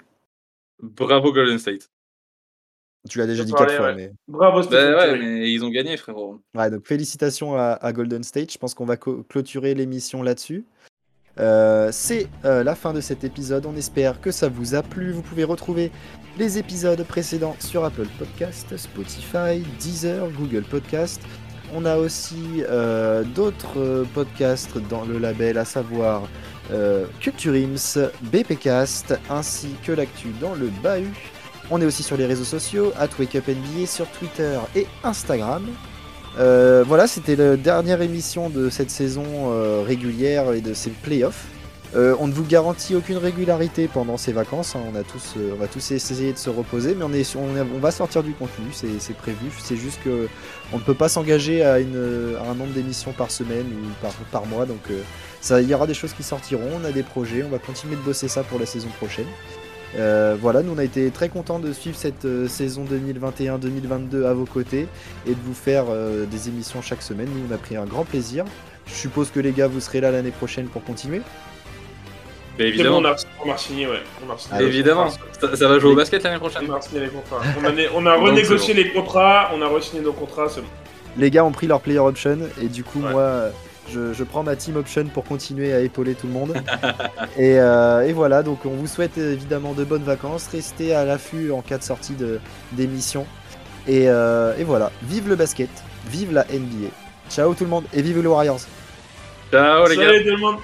Bravo Golden State. Tu l'as déjà dit quatre fois, ouais. mais. Bravo, Bah ouais, mais ils ont gagné, frérot. Ouais, donc félicitations à, à Golden State. Je pense qu'on va clôturer l'émission là-dessus. Euh, c'est euh, la fin de cet épisode. On espère que ça vous a plu. Vous pouvez retrouver les épisodes précédents sur Apple Podcast, Spotify, Deezer, Google Podcast. On a aussi euh, d'autres podcasts dans le label, à savoir euh, Culture Ims, BPcast, ainsi que l'actu dans le bahut. On est aussi sur les réseaux sociaux, at WakeUpNBA sur Twitter et Instagram. Euh, voilà, c'était la dernière émission de cette saison euh, régulière et de ces playoffs. Euh, on ne vous garantit aucune régularité pendant ces vacances. hein. On, a tous, on va tous essayer de se reposer, mais on, va sortir du contenu, c'est prévu. C'est juste que on ne peut pas s'engager à, un nombre d'émissions par semaine ou par, mois. Donc il y aura des choses qui sortiront. On a des projets. On va continuer de bosser ça pour la saison prochaine. Euh, voilà, nous on a été très contents de suivre cette euh, saison 2021-2022 à vos côtés et de vous faire euh, des émissions chaque semaine. Nous on a pris un grand plaisir. Je suppose que les gars vous serez là l'année prochaine pour continuer. Mais bon, évidemment, on a, signé, ouais. On a Ah, évidemment. Ça, ça va jouer au basket l'année prochaine. On a signé les contrats. On a, on a Donc, renégocié les contrats, on a re-signé nos contrats, c'est bon. Les gars ont pris leur player option et du coup Ouais. moi euh, je, je prends ma team option pour continuer à épauler tout le monde. et, euh, et voilà, donc on vous souhaite évidemment de bonnes vacances. Restez à l'affût en cas de sortie de- d'émission. Et, euh, et voilà, vive le basket, vive la NBA. Ciao tout le monde et vive les Warriors. Ciao les gars. Salut tout le monde